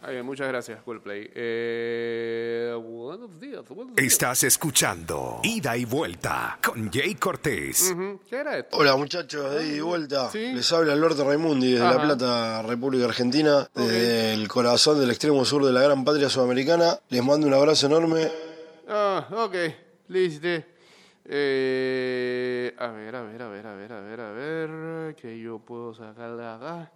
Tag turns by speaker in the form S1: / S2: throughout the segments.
S1: Ay, bien, muchas gracias, Coldplay. Eh, buenos días, buenos días.
S2: Estás escuchando Ida y Vuelta con Jay Cortés.
S1: Ujú, ¿Qué era esto?
S3: Hola muchachos, de ida y vuelta.
S1: Sí.
S3: Les habla Alberto Raimundi desde
S1: Ajá.
S3: La Plata, República Argentina, desde el corazón del extremo sur de la gran patria sudamericana. Les mando un abrazo enorme.
S1: Ah, ok, listo. Eh, a ver, a ver, a ver, a ver, a ver, a ver, que yo puedo sacar de acá.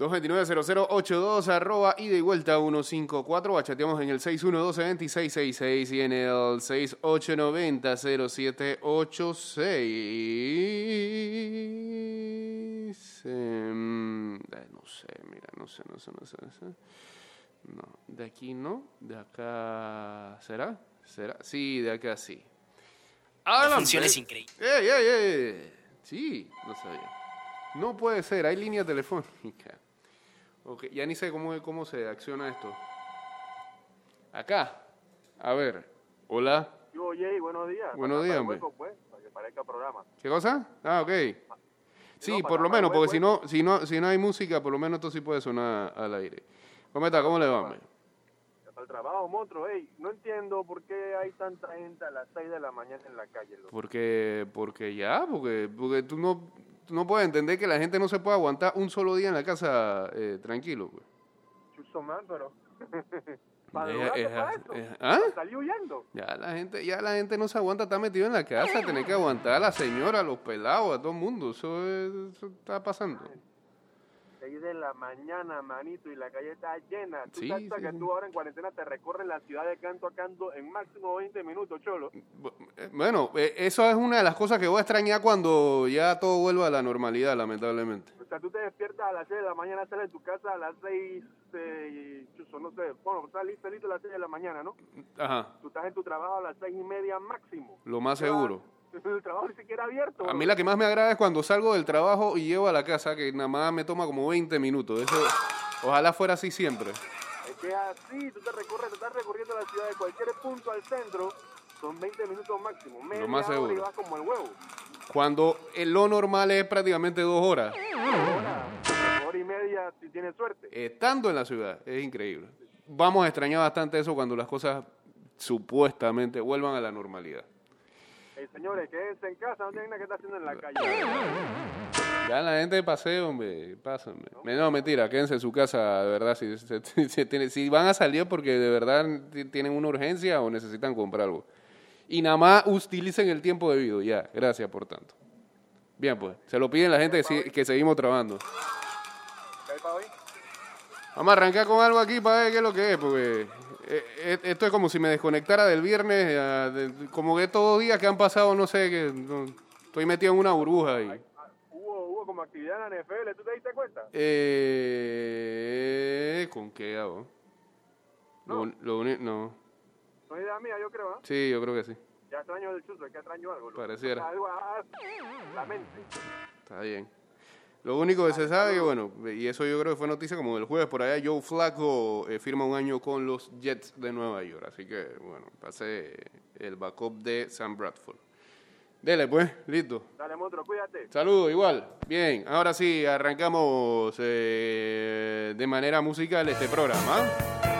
S1: 229-0082, arroba ida y vuelta 154, bachateamos en el 612-2666 y en el 6890-0786. Em, eh, no sé, mira, no sé, no sé, no sé, no sé. No, de aquí no, de acá ¿será? ¿Será? Sí, de acá sí. Adelante.
S4: funciones increíbles.
S1: ¡Ey, ey, ey! Sí, no sabía. No puede ser, hay línea telefónica. Ok, ya ni sé cómo, cómo se acciona esto. Acá. A ver. Hola.
S5: Yo, Jay, buenos días.
S1: Buenos
S5: Para-
S1: días, hombre.
S5: pues, para que parezca programa.
S1: ¿Qué cosa? Ah, ok. Sí,
S5: No,
S1: por lo menos, porque si no, si no, si no hay música, por lo menos esto sí puede sonar al aire. ¿Cómo está? ¿Cómo le va, hombre?
S5: El trabajo, monstruo. Ey, no entiendo por qué hay tanta gente a las 6 de la mañana en la calle. loco.
S1: Porque, porque ya, porque, porque tú no, no puedes entender que la gente no se puede aguantar un solo día en la casa eh, tranquilo. pues.
S5: Man, pero... ¿Para drogarse para eso?
S1: ¿ah?
S5: ¿Para salir huyendo?
S1: Ya la gente, ya la gente no se aguanta estar metido en la casa, tener que aguantar a la señora, a los pelados, a todo el mundo. Eso, es- eso está pasando.
S5: 6 de la mañana, manito, y la calle está llena. Tú
S1: Sí,
S5: sabes
S1: sí,
S5: que
S1: sí.
S5: tú ahora en cuarentena te recorres la ciudad de canto a canto en máximo 20 minutos, cholo.
S1: Eh, Bueno, eh, eso es una de las cosas que voy a extrañar cuando ya todo vuelva a la normalidad, lamentablemente.
S5: O sea, tú te despiertas a las 6 de la mañana, sales de tu casa a las 6, eh, chuzo, no sé, bueno, salís feliz a las 6 de la mañana, ¿no?
S1: Ajá,
S5: Tú estás en tu trabajo a las 6 y media máximo.
S1: lo más seguro.
S5: El trabajo ni siquiera abierto.
S1: A mí la que más me agrada es cuando salgo del trabajo y llego a la casa, que nada más me toma como 20 minutos. Eso, ojalá fuera así siempre.
S5: Es que así, tú te recorres, te estás recorriendo la ciudad de cualquier punto al centro, son 20 minutos máximo. Media
S1: más
S5: hora y
S1: seguro.
S5: vas como el huevo.
S1: Cuando lo normal es prácticamente dos horas,
S5: Hora, hora y media si tienes suerte.
S1: estando en la ciudad, es increíble. Vamos a extrañar bastante eso cuando las cosas supuestamente vuelvan a la normalidad.
S5: Eh, señores, quédense en casa, no tienen nada que estar haciendo en la calle.
S1: Ya la gente de paseo, hombre, pásenme. No, mentira, quédense en su casa, de verdad. Si, si- si tiene- si van a salir porque de verdad ti- tienen una urgencia o necesitan comprar algo. Y nada más utilicen el tiempo debido, ya. Gracias por tanto. Bien, pues, se lo piden la gente que, que seguimos trabajando. Vamos a arrancar con algo aquí para ver qué es lo que es, porque eh, eh, esto es como si me desconectara del viernes, eh, de- como que estos días que han pasado, no sé, que no- estoy metido en una burbuja y...
S5: Ah, Hubo, hubo como actividad en la NFL, ¿tú te diste cuenta?
S1: Eh, ¿Con qué hago? Lo,
S5: No.
S1: lo uni- no.
S5: No es idea mía, yo creo, ¿ah?
S1: Sí, yo creo que sí.
S5: Ya extraño el chuzo, es que extraño algo.
S1: Pareciera.
S5: Algo, ah, la mente.
S1: Está bien. Lo único que se sabe que, bueno, y eso yo creo que fue noticia como del jueves por allá, Joe Flacco eh, firma un año con los Jets de Nueva York. Así que, bueno, pase el backup de Sam Bradford. Dele, pues, listo.
S5: Dale, monstruo, cuídate.
S1: Saludos, igual. Bien, ahora sí, arrancamos eh, de manera musical este programa.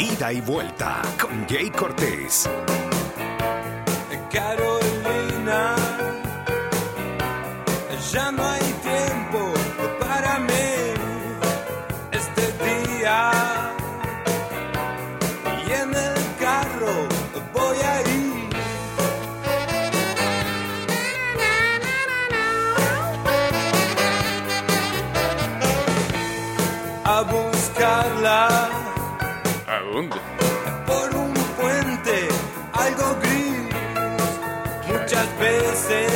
S2: Ida y Vuelta con Jay Cortés.
S6: Carolina, ya no hay tiempo para mí este día. Y en el carro voy a ir. A buscarla
S1: ¿A dónde?
S6: por un puente algo gris. Muchas veces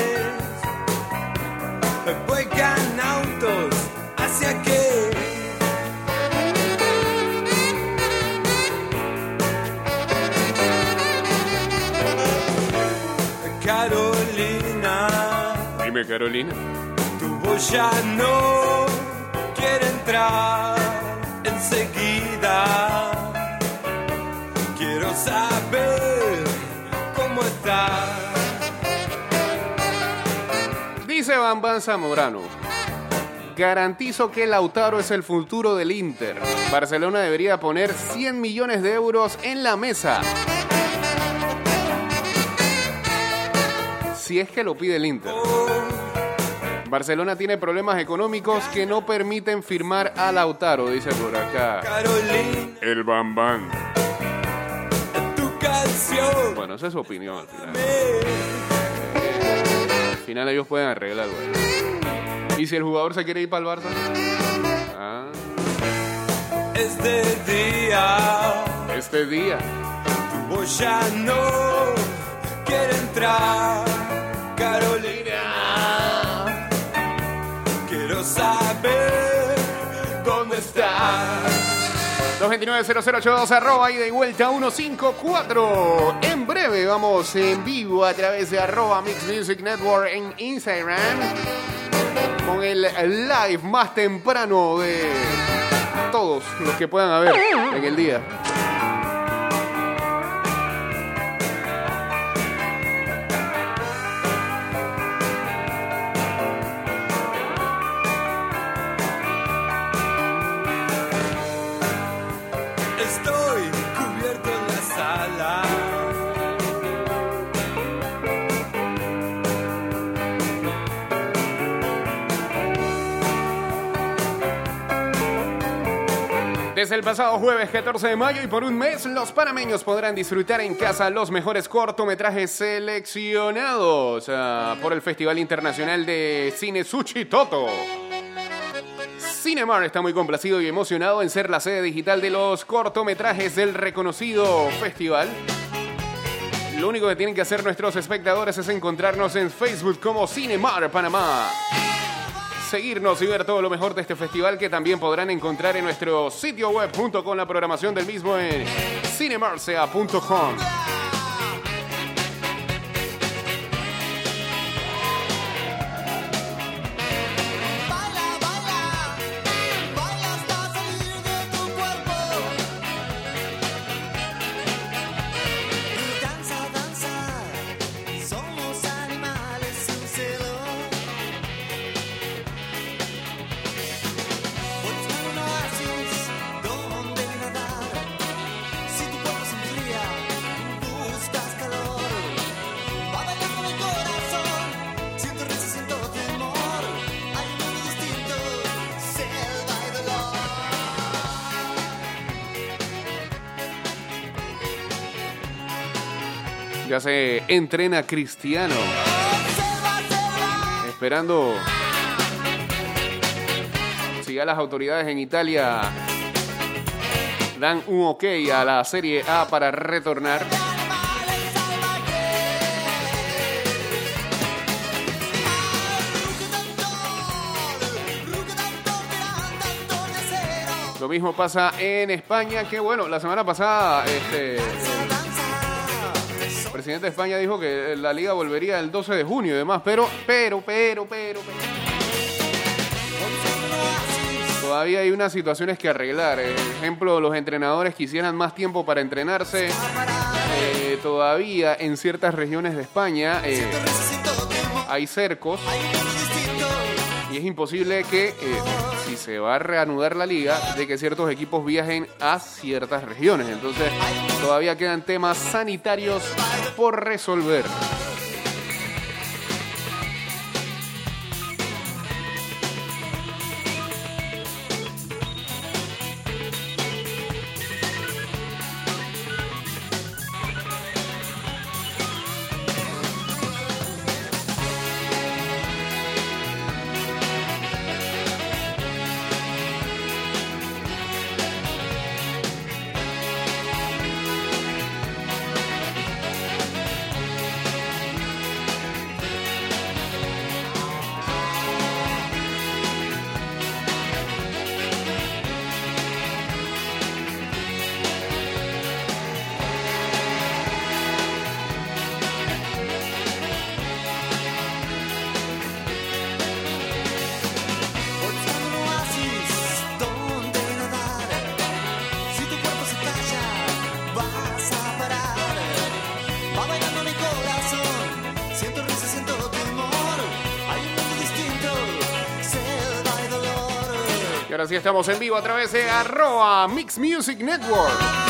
S6: vuegan autos hacia que Carolina,
S1: Dime, Carolina.
S6: tu voz ya no quiere entrar
S1: Dice Bambán Zamorano. Garantizo que Lautaro es el futuro del Inter. Barcelona debería poner 100 millones de euros en la mesa. Si es que lo pide el Inter. Barcelona tiene problemas económicos que no permiten firmar a Lautaro, dice por acá.
S6: Carolina,
S1: El Bambán.
S6: tu canción.
S1: Bueno, esa es su opinión al final. Al final ellos pueden arreglar, güey. ¿Y si el jugador se quiere ir para el Barça? Ah,
S6: Es de día.
S1: este día.
S6: Tu voz ya no quiere entrar. Carolina,
S1: 290082 arroba y de vuelta 154. En breve vamos en vivo a través de arroba Mix Music Network en Instagram con el live más temprano de todos los que puedan haber en el día. El pasado jueves 14 de mayo y por un mes, los panameños podrán disfrutar en casa los mejores cortometrajes seleccionados ah, por el Festival Internacional de Cine Sushi Toto. Cinemar está muy complacido y emocionado en ser la sede digital de los cortometrajes del reconocido festival. Lo único que tienen que hacer nuestros espectadores es encontrarnos en Facebook como Cinemar Panamá. Seguirnos y ver todo lo mejor de este festival que también podrán encontrar en nuestro sitio web junto con la programación del mismo en cinemarcea.com.
S4: Se
S1: entrena Cristiano. Esperando si ya las autoridades en Italia dan un ok a la Serie A para retornar. Lo mismo pasa en España, que bueno, la semana pasada este, presidente de España dijo que la liga volvería el 12 de junio y demás, pero, pero, pero, pero, pero. Todavía hay unas situaciones que arreglar. Por ejemplo, los entrenadores quisieran más tiempo para entrenarse. Eh, todavía en ciertas regiones de España eh, hay cercos y es imposible que, eh, si se va a reanudar la liga, de que ciertos equipos viajen a ciertas regiones. Entonces, todavía quedan temas sanitarios por resolver. Y ahora sí estamos en vivo a través de arroba Mix Music Network.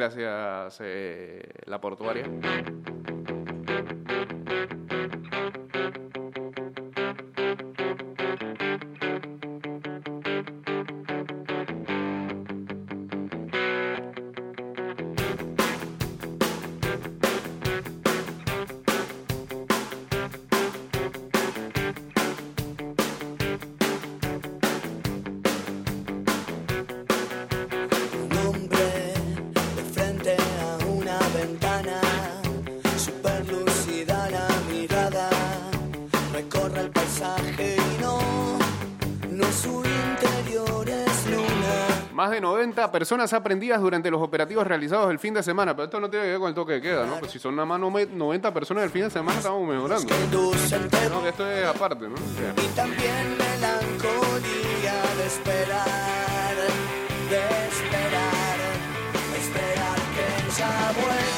S1: Gracias, eh, la portuaria. personas aprendidas durante los operativos realizados el fin de semana. Pero esto no tiene que ver con el toque de queda, ¿no? Pues si son nada más 90 personas el fin de semana, estamos mejorando. No, que esto es aparte, ¿no?
S4: Y también melancolía de esperar, de esperar, esperar que ella vuelva.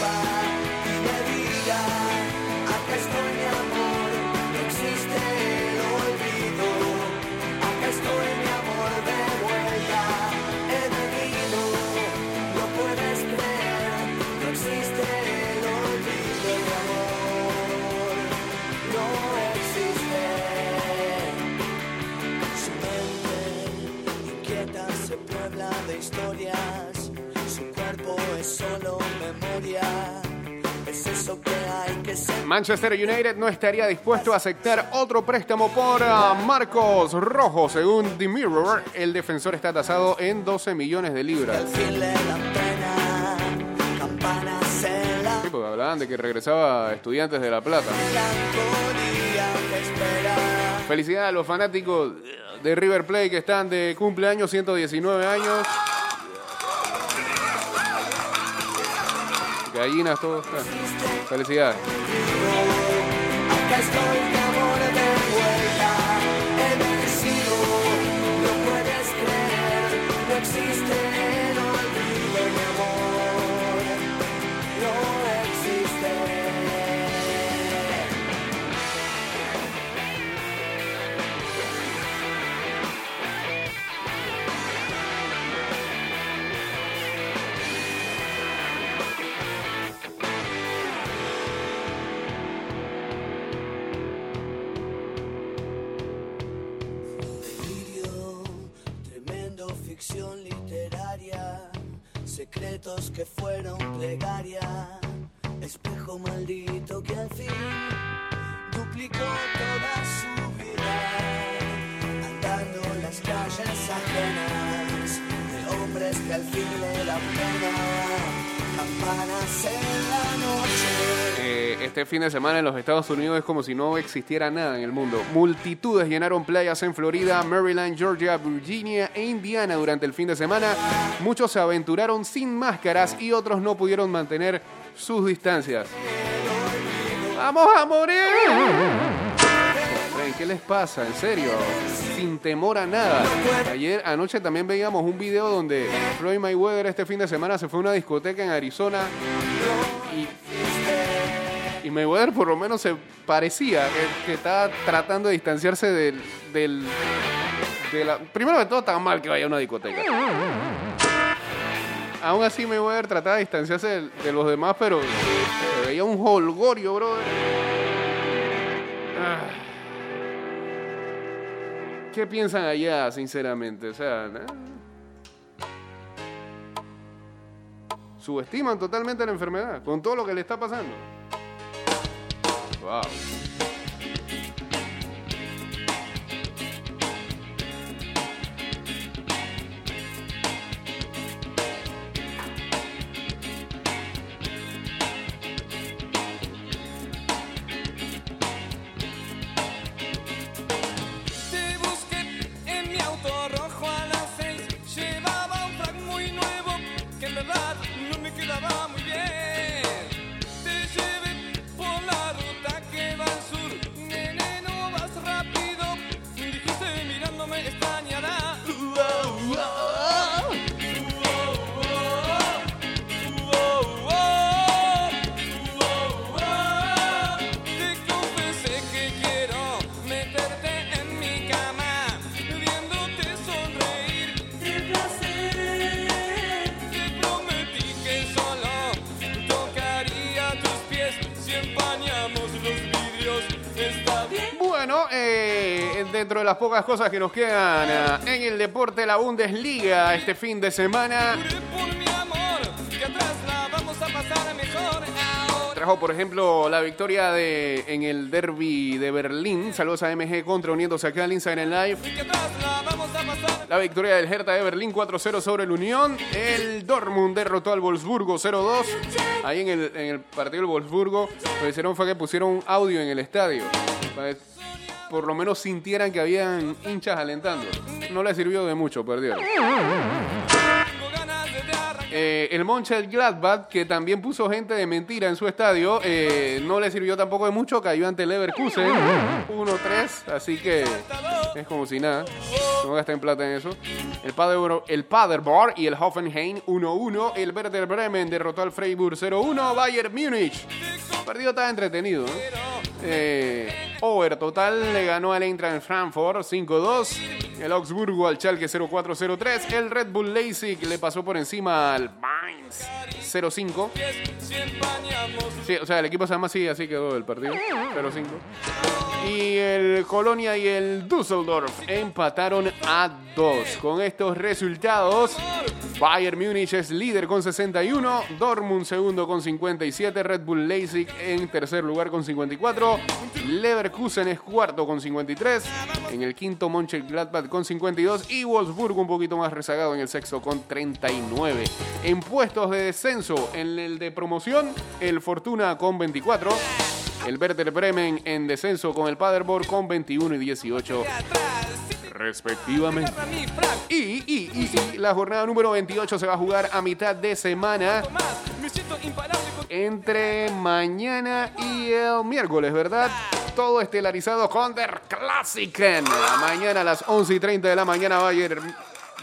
S1: Manchester United no estaría dispuesto a aceptar otro préstamo por ah, Marcos Rojo. Según The Mirror, el defensor está tasado en 12 millones de libras. Sí, porque hablaban de que regresaba a Estudiantes de La Plata. Felicidades a los fanáticos de River Plate que están de cumpleaños, 119 años. Gallinas, todos. Ah, Felicidades.
S4: Que fueron plegaria, espejo maldito que al fin duplicó toda su vida, andando en las calles ajenas de hombres que al fin le dan pena,
S1: Eh, este fin de semana en los Estados Unidos es como si no existiera nada en el mundo. Multitudes llenaron playas en Florida, Maryland, Georgia, Virginia e Indiana durante el fin de semana. Muchos se aventuraron sin máscaras y otros no pudieron mantener sus distancias. ¡Vamos a morir! ¿Qué les pasa? En serio, sin temor a nada. Ayer, anoche también veíamos un video donde Floyd Mayweather este fin de semana se fue a una discoteca en Arizona y, y Mayweather por lo menos se parecía que, estaba tratando de distanciarse del, del primero de todo está mal que vaya a una discoteca. Aún así Mayweather trataba de distanciarse de, de los demás, pero se veía un holgorio, brother. Ah. ¿Qué piensan allá, sinceramente? O sea, ¿no? subestiman totalmente la enfermedad con todo lo que le está pasando. Wow. Las pocas cosas que nos quedan eh, en el deporte, la Bundesliga este fin de semana trajo, por ejemplo, la victoria de, en el derby de Berlín. Saludos a MG contra uniéndose acá al Instagram Live.
S7: La
S1: victoria del Hertha de Berlín 4-0 sobre el Unión. El Dortmund derrotó al Wolfsburgo 0-2. Ahí en el, en el partido del Wolfsburgo lo que fue que pusieron audio en el estadio. Por lo menos sintieran que habían hinchas alentando. No les sirvió de mucho, perdieron. Eh, el Mönchengladbach, que también puso gente de mentira en su estadio, eh, no le sirvió tampoco de mucho, cayó ante Leverkusen 1-3, así que es como si nada, no gasten plata en eso. El, Pader, el Paderborn y el Hoffenheim 1-1, el Werder Bremen derrotó al Freiburg 0-1, Bayern Múnich. El partido estaba entretenido. Eh, Over total le ganó al Eintracht Frankfurt 5-2. El Augsburgo al Schalke 0-4-0-3. El Red Bull Leipzig le pasó por encima al Mainz 0-5.
S7: Si empañamos
S1: Sí, o sea, el equipo se llama así, así quedó el partido. 0-5. Y el Colonia y el Düsseldorf empataron a 2. Con estos resultados, Bayern Múnich es líder con 61, Dortmund segundo con 57, Red Bull Leipzig en tercer lugar con 54, Leverkusen es cuarto con 53, en el quinto Mönchengladbach con 52 y Wolfsburgo un poquito más rezagado en el sexto con 39. En puestos de descenso, en el de promoción, el Fortuna con 24. El Werder Bremen en descenso con el Paderborn con 21 y 18 respectivamente.
S7: a.
S1: Y, y, y, la jornada número 28 se va a jugar a mitad de semana entre mañana y el miércoles, ¿verdad? Todo estelarizado con Der Klassiken. Mañana a las 11 y 30 de la mañana Bayern,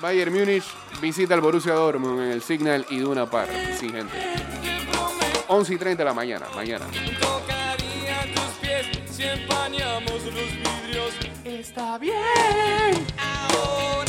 S1: Bayern Múnich visita al Borussia Dortmund en el Signal Iduna Park. Sí, gente. 11 y 30 de la mañana, mañana.
S7: tocaría tus pies si empañamos los vidrios.
S1: Está bien.
S7: Ahora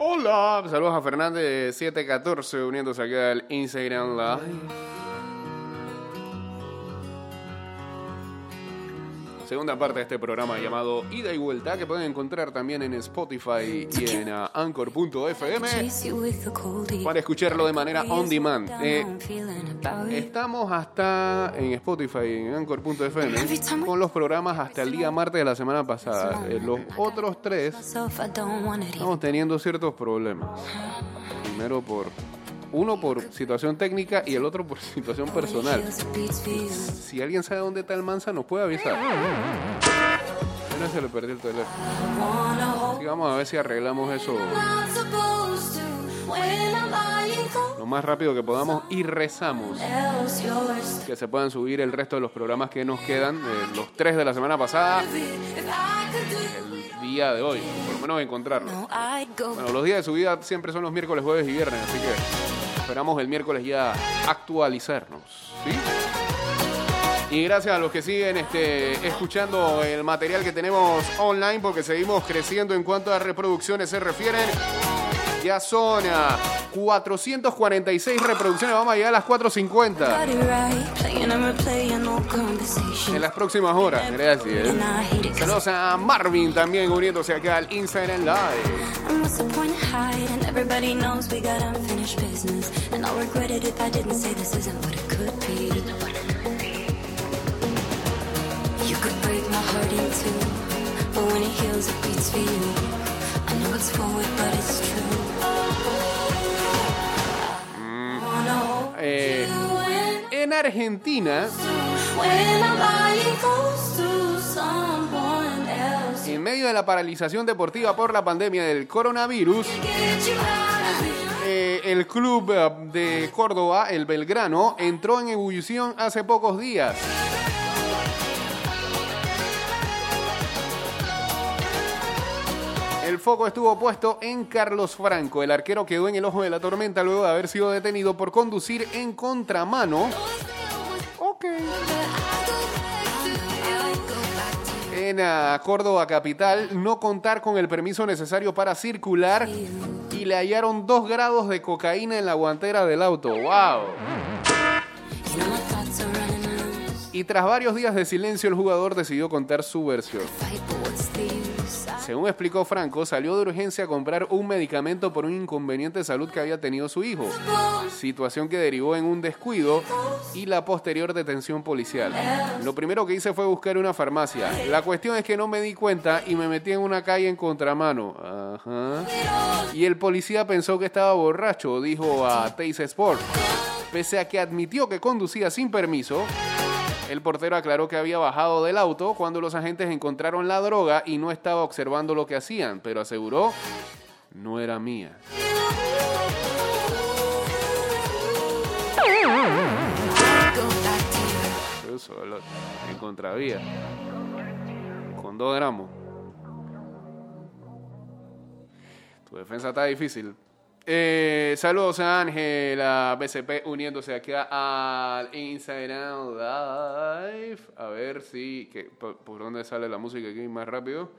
S1: Hola, saludos a Fernández 714 uniéndose aquí al Instagram Live. Segunda parte de este programa llamado Ida y Vuelta, que pueden encontrar también en Spotify y en uh, Anchor.fm para escucharlo de manera on demand. Eh, estamos hasta en Spotify y en Anchor.fm con los programas hasta el día martes de la semana pasada. Eh, los otros tres Estamos teniendo ciertos problemas. Primero por uno por situación técnica y el otro por situación personal. Si alguien sabe dónde está el mansa, nos puede avisar. No se le perdió el teléfono. Vamos a ver si arreglamos eso lo más rápido que podamos y rezamos que se puedan subir el resto de los programas que nos quedan, eh, los tres de la semana pasada, día de hoy, por lo menos encontrarlos. Bueno, los días de subida siempre son los miércoles, jueves y viernes, así que esperamos el miércoles ya actualizarnos. ¿sí? Y gracias a los que siguen este, escuchando el material que tenemos online, porque seguimos creciendo en cuanto a reproducciones se refieren. Ya son ah, 446 reproducciones, vamos a llegar a las 450
S8: Got it right, playing and replaying old
S1: en las próximas horas. Gracias. Saludos a Marvin también uniéndose acá al Instagram Live.
S8: You could break my heart in two, but when it heals, it beats for you.
S1: Eh, en Argentina, en medio de la paralización deportiva por la pandemia del coronavirus, eh, el club eh, de Córdoba, el Belgrano, entró en ebullición hace pocos días. El foco estuvo puesto en Carlos Franco. El arquero quedó en el ojo de la tormenta luego de haber sido detenido por conducir en contramano. Ok. En ah, Córdoba capital, no contar con el permiso necesario para circular y le hallaron dos grados de cocaína en la guantera del auto. ¡Wow! Y tras varios días de silencio, el jugador decidió contar su versión. Según explicó Franco, salió de urgencia a comprar un medicamento por un inconveniente de salud que había tenido su hijo, situación que derivó en un descuido y la posterior detención policial. Lo primero que hice fue buscar una farmacia. La cuestión es que no me di cuenta y me metí en una calle en contramano. Y el policía pensó que estaba borracho, dijo a Teis Sport. Pese a que admitió que conducía sin permiso, el portero aclaró que había bajado del auto cuando los agentes encontraron la droga y no estaba observando lo que hacían, pero aseguró no era mía. Solo en. Con dos gramos. Tu defensa está difícil. Eh, saludos a Ángela BCP uniéndose aquí al Instagram Live. A ver si. que- por, por dónde sale la música aquí más rápido?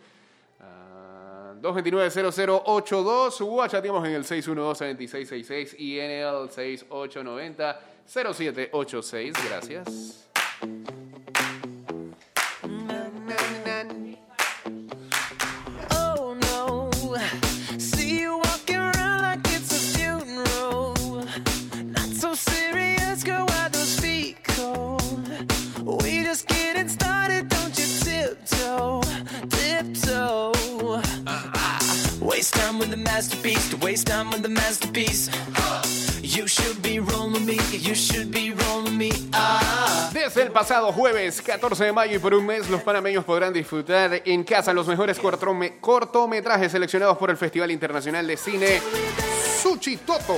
S1: Ah, 229-0082. Guachateamos en el 612-7666 y en el 6890-0786. Gracias. Pasado jueves 14 de mayo y por un mes, los panameños podrán disfrutar en casa los mejores cortome- cortometrajes seleccionados por el Festival Internacional de Cine Suchitoto.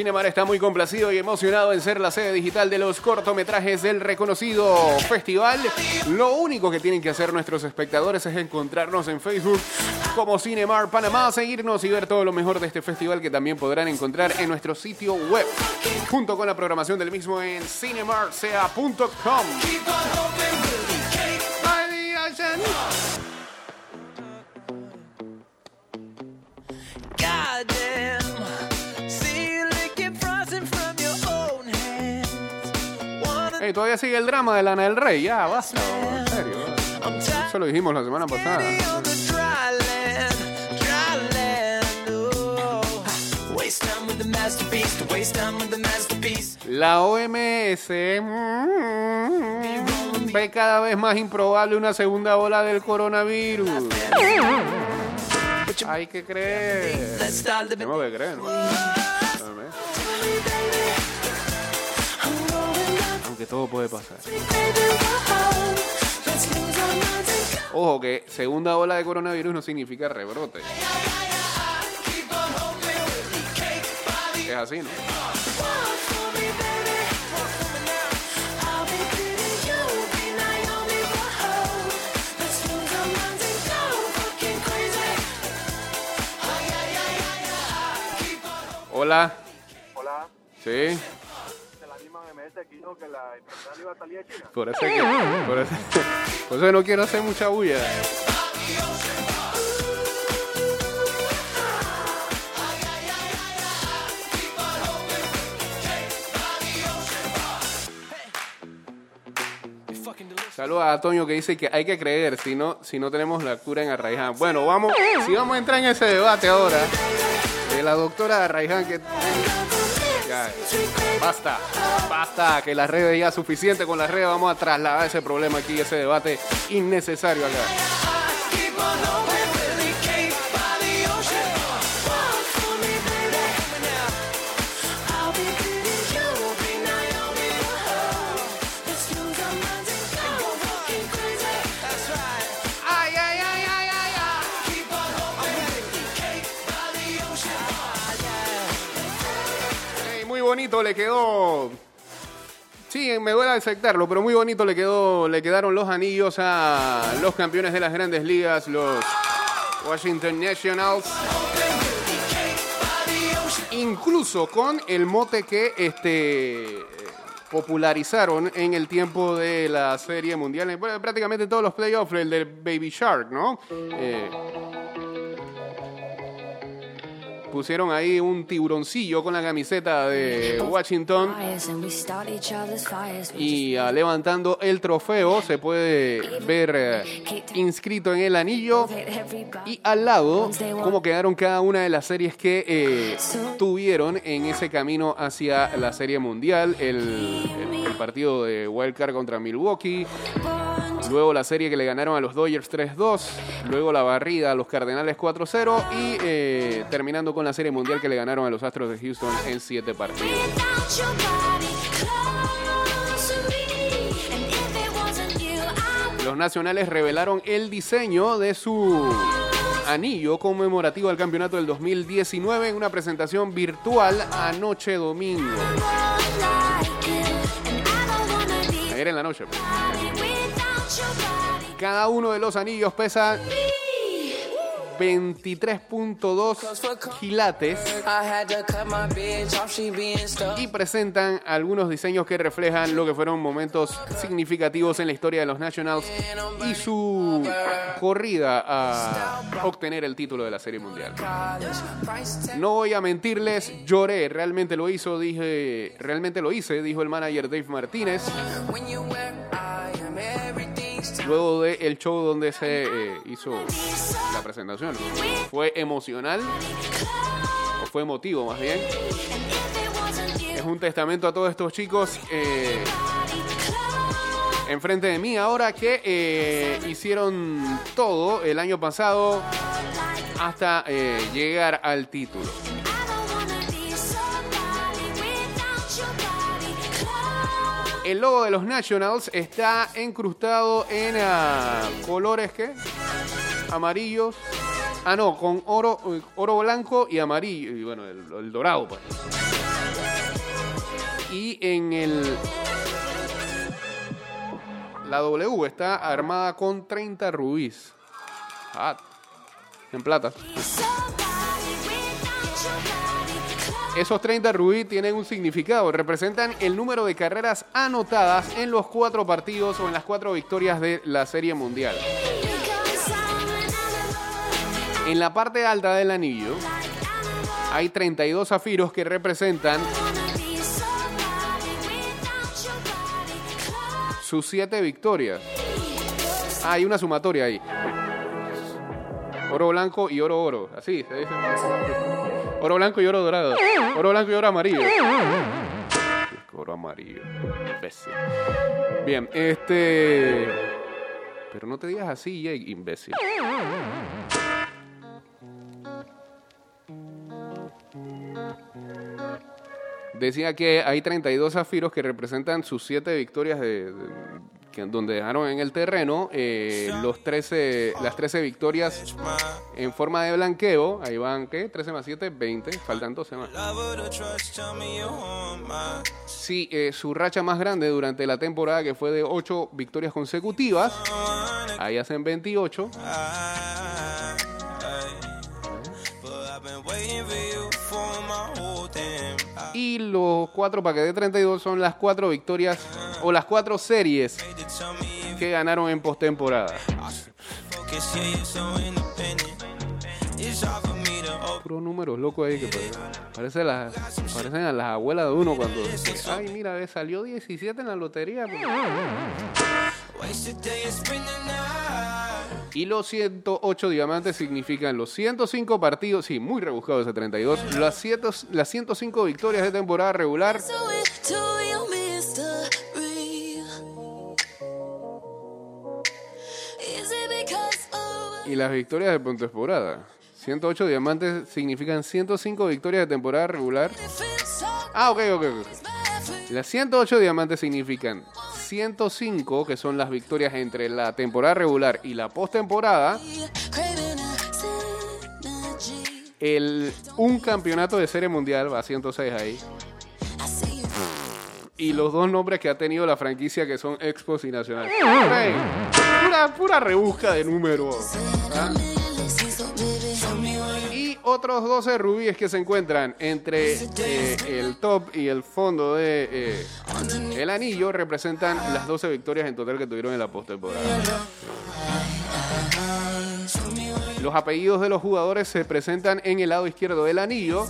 S1: Cinemar está muy complacido y emocionado en ser la sede digital de los cortometrajes del reconocido festival. Lo único que tienen que hacer nuestros espectadores es encontrarnos en Facebook como Cinemar Panamá, seguirnos y ver todo lo mejor de este festival que también podrán encontrar en nuestro sitio web, junto con la programación del mismo en cinemarsea.com.
S6: Wanna
S1: Ey, todavía sigue el drama de Lana del Rey, ya, basta, en serio. Eso lo dijimos la semana pasada. La OMS mm, ve cada vez más improbable una segunda ola del coronavirus. Hay que creer. Tengo que creer. Aunque todo puede pasar. Ojo que segunda ola de coronavirus no significa rebrote. Es así, ¿no? Hola.
S5: Hola,
S1: Sí. Por eso, por, eso, por eso no quiero hacer mucha bulla. Saludos a Toño que dice que hay que creer, si no, si no tenemos la cura en Arraiján. Bueno, vamos, si vamos a entrar en ese debate ahora, de la doctora Arraiján que... Basta, basta, que las redes ya suficiente con las redes, vamos a trasladar ese problema aquí, ese debate innecesario acá. Bonito le quedó. Sí, me duele aceptarlo, pero muy bonito le quedó, le quedaron los anillos a los campeones de las grandes ligas, los Washington Nationals. Incluso con el mote que este popularizaron en el tiempo de la serie mundial, bueno, prácticamente todos los playoffs, el de Baby Shark, ¿no? Eh, pusieron ahí un tiburoncillo con la camiseta de Washington. Y ah, levantando el trofeo se puede ver eh, inscrito en el anillo. Y al lado cómo quedaron cada una de las series que eh, tuvieron en ese camino hacia la serie mundial el, el- el partido de Wild Card contra Milwaukee Luego la serie que le ganaron a los Dodgers 3-2. Luego la barrida a los Cardenales 4-0. Y eh, terminando con la serie mundial que le ganaron a los Astros de Houston en 7 partidos. Los nacionales revelaron el diseño de su anillo conmemorativo al campeonato del 2019 en una presentación virtual anoche domingo. Ayer en la noche. pues. Cada uno de los anillos pesa 23.2 quilates y presentan algunos diseños que reflejan lo que fueron momentos significativos en la historia de los Nationals y su corrida a obtener el título de la Serie Mundial. No voy a mentirles, lloré, realmente lo hizo, dije, realmente lo hice, dijo el manager Dave Martínez. Luego del show donde se eh, hizo la presentación. Fue emocional, o fue emotivo más bien. Es un testamento a todos estos chicos eh, enfrente de mí ahora que eh, hicieron todo el año pasado hasta llegar al título. El logo de los Nationals está incrustado en ah, colores que amarillos. Ah, no, con oro, eh, oro blanco y amarillo. Y bueno, el, el dorado, pues. Y en el. La W está armada con 30 rubíes. Ah, en plata. Esos 30 rubí tienen un significado. Representan el número de carreras anotadas en los cuatro partidos o en las cuatro victorias de la Serie Mundial. En la parte alta del anillo hay 32 zafiros que representan sus siete victorias. Ah, hay una sumatoria ahí. Oro blanco y oro oro. Así se dice. Oro blanco y oro dorado. Oro blanco y oro amarillo. Oro amarillo. Imbécil. Bien, este. Pero no te digas así, Jake, imbécil. Decía que hay 32 zafiros que representan sus 7 victorias de, de- que- donde dejaron en el terreno. eh, los 13, las 13 victorias en forma de blanqueo. Ahí van, ¿qué? 13 más 7, 20. Faltan 12 más. Sí, eh, su racha más grande durante la temporada, que fue de 8 victorias consecutivas. Ahí hacen 28. Y los cuatro para que dé 32 son las cuatro victorias o las cuatro series que ganaron en postemporada. Puros números locos ahí que pare- parece las, parecen a las abuelas de uno cuando dice, ay mira, ve, salió 17 en la lotería. pues". Y los 108 diamantes significan los 105 partidos, sí, muy rebuscado ese 32, las, ciento- las 105 victorias de temporada regular y las victorias de postemporada. 108 diamantes significan 105 victorias de temporada regular. Ah, ok, ok, ok. Las 108 diamantes significan 105, que son las victorias entre la temporada regular y la postemporada. El, un campeonato de serie mundial, va a 106 ahí. Y los dos nombres que ha tenido la franquicia, que son Expos y Nacional. Ey, pura, pura rebusca de números. Y otros 12 rubíes que se encuentran entre eh, el top y el fondo de eh, el anillo representan las 12 victorias en total que tuvieron en la postemporada. Los apellidos de los jugadores se presentan en el lado izquierdo del anillo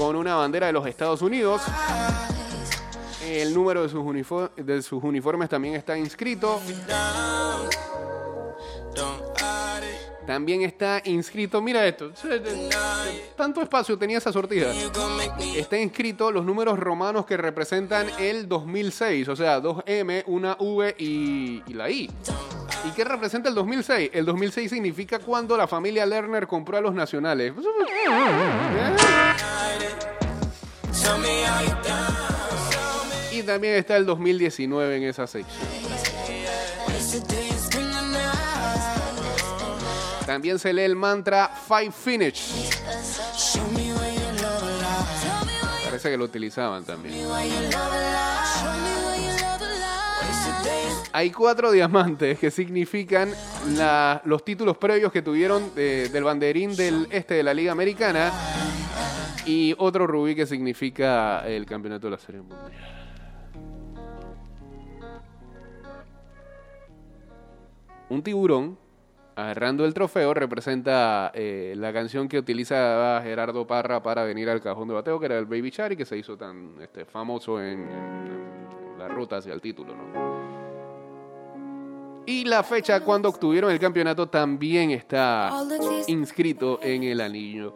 S1: con una bandera de los Estados Unidos. El número de sus, uniformes también está inscrito. También está inscrito, mira esto, tanto espacio tenía esa sortija. Está inscrito los números romanos que representan el 2006, o sea, dos M, una V y, y la I. ¿Y qué representa el 2006? El 2006 significa cuando la familia Lerner compró a los nacionales. Y también está el 2019 en esa sección. También se lee el mantra Five Finish. Parece que lo utilizaban también. Hay cuatro diamantes que significan los títulos previos que tuvieron de- del banderín del este de la Liga Americana y otro rubí que significa el campeonato de la Serie Mundial. Un tiburón agarrando el trofeo representa eh, la canción que utilizaba Gerardo Parra para venir al cajón de bateo, que era el Baby Shark, y que se hizo tan este, famoso en, en la ruta hacia el título. ¿no? Y la fecha cuando obtuvieron el campeonato también está inscrito en el anillo.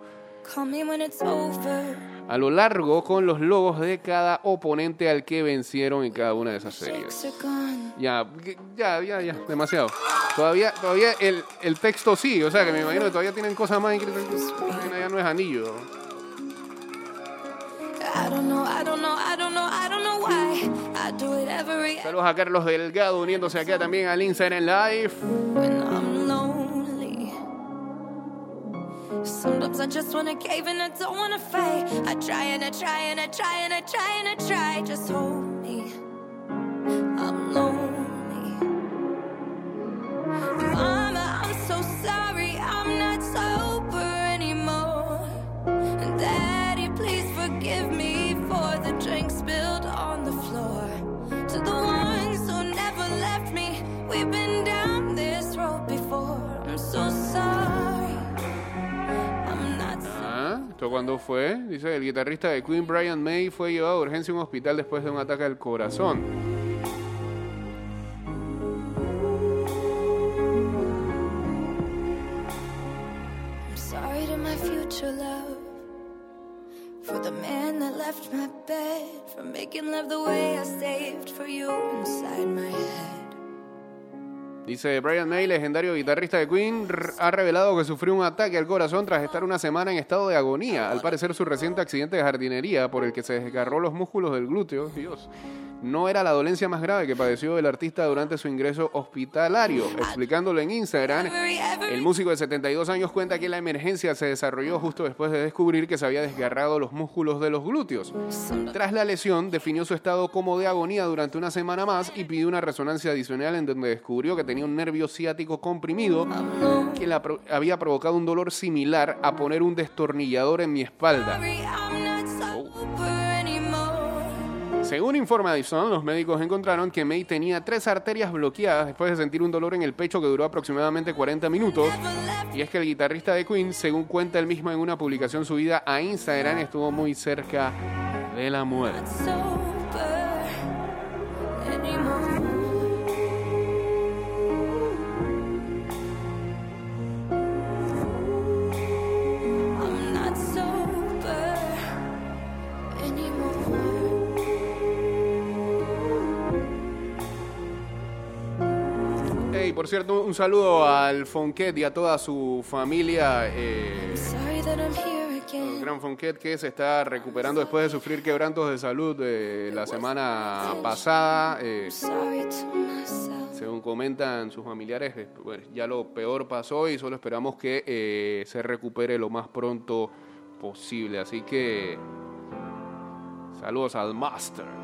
S1: A lo largo con los logos de cada oponente al que vencieron en cada una de esas series. Ya, ya, ya, ya, demasiado. Todavía, todavía el, el texto sí, o sea que me imagino que todavía tienen cosas más increíbles. Ya no es anillo. Saludos a Carlos Delgado uniéndose acá también al Instagram Live.
S8: Sometimes I just wanna cave and I don't wanna fight. I try and I try and I try and I try and I try. Just hold me. I'm lonely.
S1: ¿Esto cuándo fue? Dice el guitarrista de Queen, Brian May, fue llevado a urgencia a un hospital después de un ataque al corazón.
S8: I'm sorry to my future love. For the man that left my bed. For making love the way I saved for you inside.
S1: Dice Brian May, legendario guitarrista de Queen, ha revelado que sufrió un ataque al corazón tras estar una semana en estado de agonía. Al parecer, su reciente accidente de jardinería por el que se desgarró los músculos del glúteo, Dios, no era la dolencia más grave que padeció el artista durante su ingreso hospitalario. Explicándolo en Instagram, el músico de 72 años cuenta que la emergencia se desarrolló justo después de descubrir que se había desgarrado los músculos de los glúteos. Tras la lesión, definió su estado como de agonía durante una semana más y pidió una resonancia adicional en donde descubrió que tenía un nervio ciático comprimido que le apro- había provocado un dolor similar a poner un destornillador en mi espalda. Según informa Dyson, los médicos encontraron que May tenía tres arterias bloqueadas después de sentir un dolor en el pecho que duró aproximadamente 40 minutos. Y es que el guitarrista de Queen, según cuenta él mismo en una publicación subida a Instagram, estuvo muy cerca de la muerte. Por cierto, un saludo al Fonquet y a toda su familia. eh, el gran Fonquet que se está recuperando después de sufrir quebrantos de salud eh, la semana pasada. eh, según comentan sus familiares, eh, bueno, ya lo peor pasó y solo esperamos que eh, se recupere lo más pronto posible. Así que saludos al Master.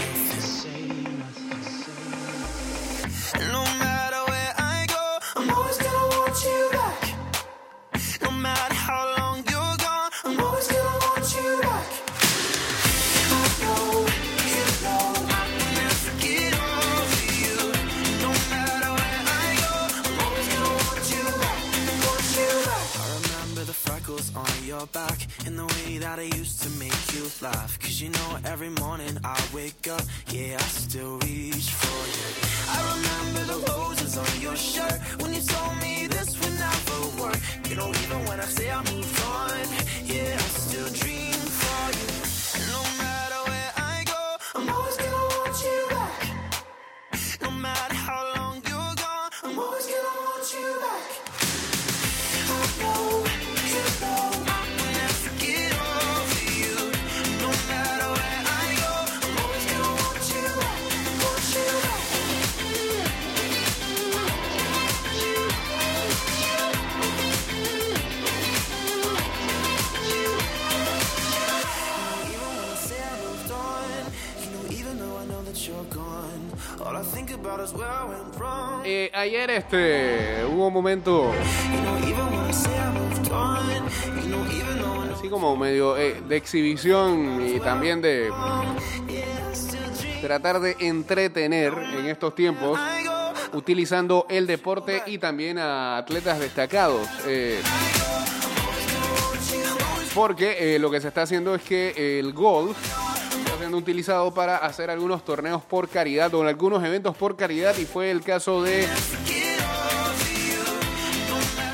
S7: freckles on your back and the way that I used to make you laugh. Cause you know every morning I wake up, yeah, I still reach for you. I remember the roses on your shirt when you told me this would never work. You know, even when I say I moved on,
S1: Eh, ayer este hubo un momento así como medio eh, de exhibición y también de tratar de entretener en estos tiempos utilizando el deporte y también a atletas destacados. eh, porque eh, lo que se está haciendo es que el golf utilizado para hacer algunos torneos por caridad o algunos eventos por caridad y fue el caso de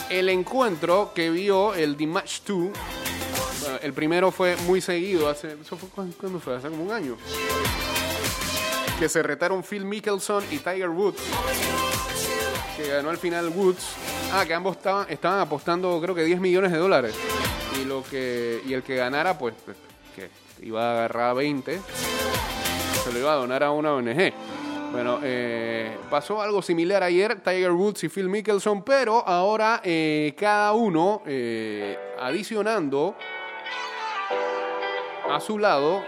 S1: el encuentro que vio el Match 2. Bueno, el primero fue muy seguido, hace, ¿eso fue? Hace como un año. Que se retaron Phil Mickelson y Tiger Woods. Que ganó al final Woods. Ah, que ambos estaban, estaban apostando creo que 10 millones de dólares. Y, lo que, y el que ganara, pues, pues, que iba a agarrar 20, se lo iba a donar a una ONG. Bueno, eh, pasó algo similar ayer, Tiger Woods y Phil Mickelson, pero ahora eh, cada uno eh, adicionando a su lado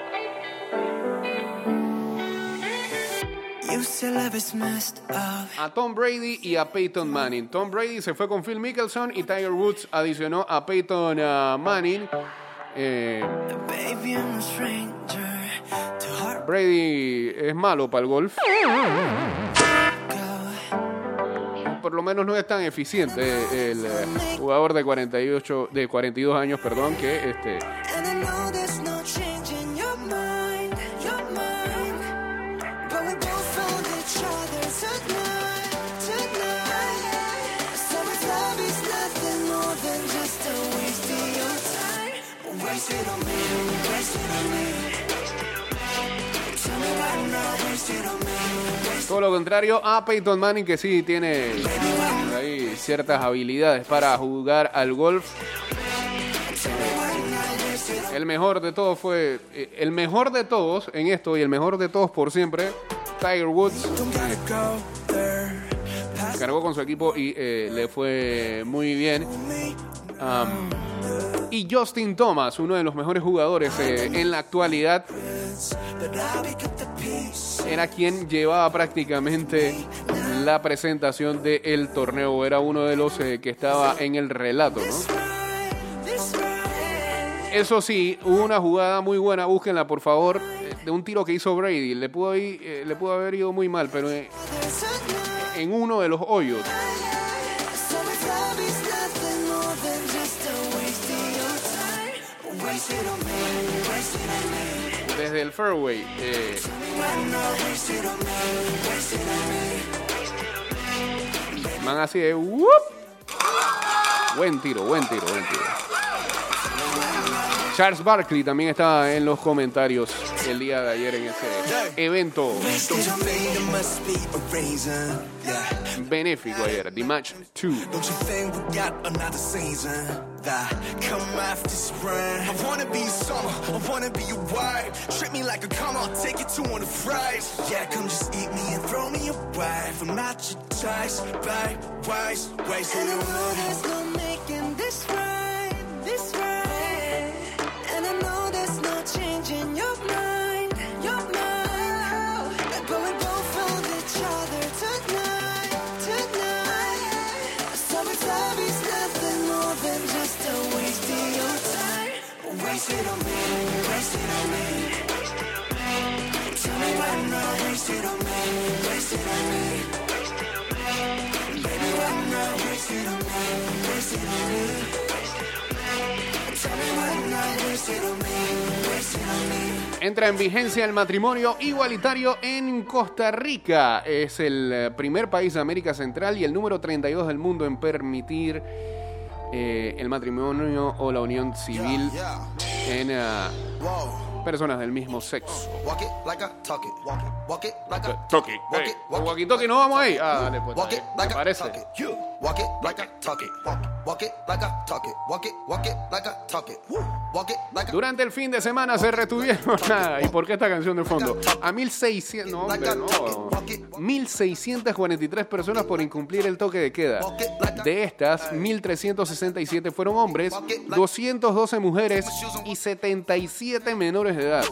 S1: a Tom Brady y a Peyton Manning. Tom Brady se fue con Phil Mickelson y Tiger Woods adicionó a Peyton ah, Manning. Eh. Brady es malo para el golf. Por lo menos no es tan eficiente el eh, jugador de 48 de 42 años, perdón, que este todo lo contrario a Peyton Manning que sí tiene ciertas habilidades para jugar al golf. El mejor de todos fue eh, el mejor de todos en esto y el mejor de todos por siempre, Tiger Woods. Cargó con su equipo y eh, le fue muy bien. Y Justin Thomas, uno de los mejores jugadores eh, en la actualidad, era quien llevaba prácticamente la presentación del torneo. Era uno de los eh, que estaba en el relato, ¿no? Eso sí, hubo una jugada muy buena, búsquenla por favor, eh, de un tiro que hizo Brady. Le le pudo haber ido muy mal, pero en uno de los hoyos. Desde el fairway. eh, man así de... ¡wup! Buen tiro, buen tiro, buen tiro. Charles Barkley también estaba en los comentarios el día de ayer en ese evento benéfico ayer, The Match 2.
S9: That come after spring? I wanna be summer, I wanna be your wife. Treat me like a come, I'll take you to one of fries. Yeah, come just eat me and throw me away. I'm not your choice, babe. Wise, waste of the world
S7: There's no making this right,
S1: Entra en vigencia el matrimonio igualitario en Costa Rica. Es el primer país de América Central y el número 32 del mundo en permitir eh, el matrimonio o la unión civil en
S9: Whoa,
S1: personas del mismo sexo. walkie talkie, no vamos ahí. Ah, dale, pues.
S9: Walk it
S1: está bien.
S9: like
S1: ¿Te
S9: I
S1: parece?
S9: talk it. You walk it like I talk it. Walk, walk it like I talk it. Walk it, walk it like I talk it. Woo. Walk it like I
S1: Durante el fin de semana se retuvieron. ¿Y por qué esta canción de fondo? A 1600. No, hombre, no. 1643 personas por incumplir el toque de queda. De estas, 1367 fueron hombres, 212 mujeres y 77 menores de edad.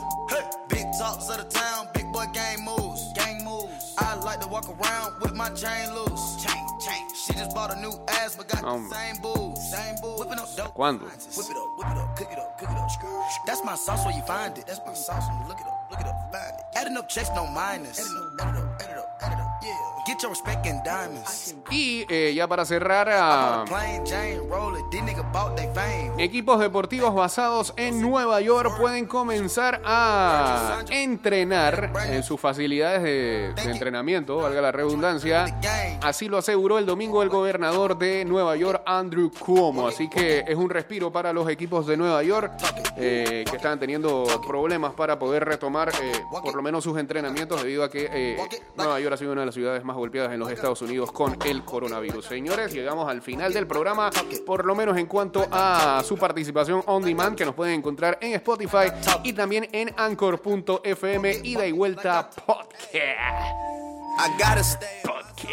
S1: ¿Cuándo? Y eh, ya para cerrar, ah,
S9: a
S1: equipos deportivos basados en Nueva York pueden comenzar a entrenar en sus facilidades de, de entrenamiento, valga la redundancia. Así lo aseguró el domingo el gobernador de Nueva York, Andrew Cuomo. Así que es un respiro para los equipos de Nueva York eh, que estaban teniendo problemas para poder retomar eh, por lo menos sus entrenamientos debido a que Nueva York ha sido una de las ciudades más golpeadas en los Estados Unidos con el coronavirus. Señores, llegamos al final del programa, por lo menos en cuanto a su participación on demand, que nos pueden encontrar en Spotify y también en anchor.fm ida y vuelta podcast. Podcast.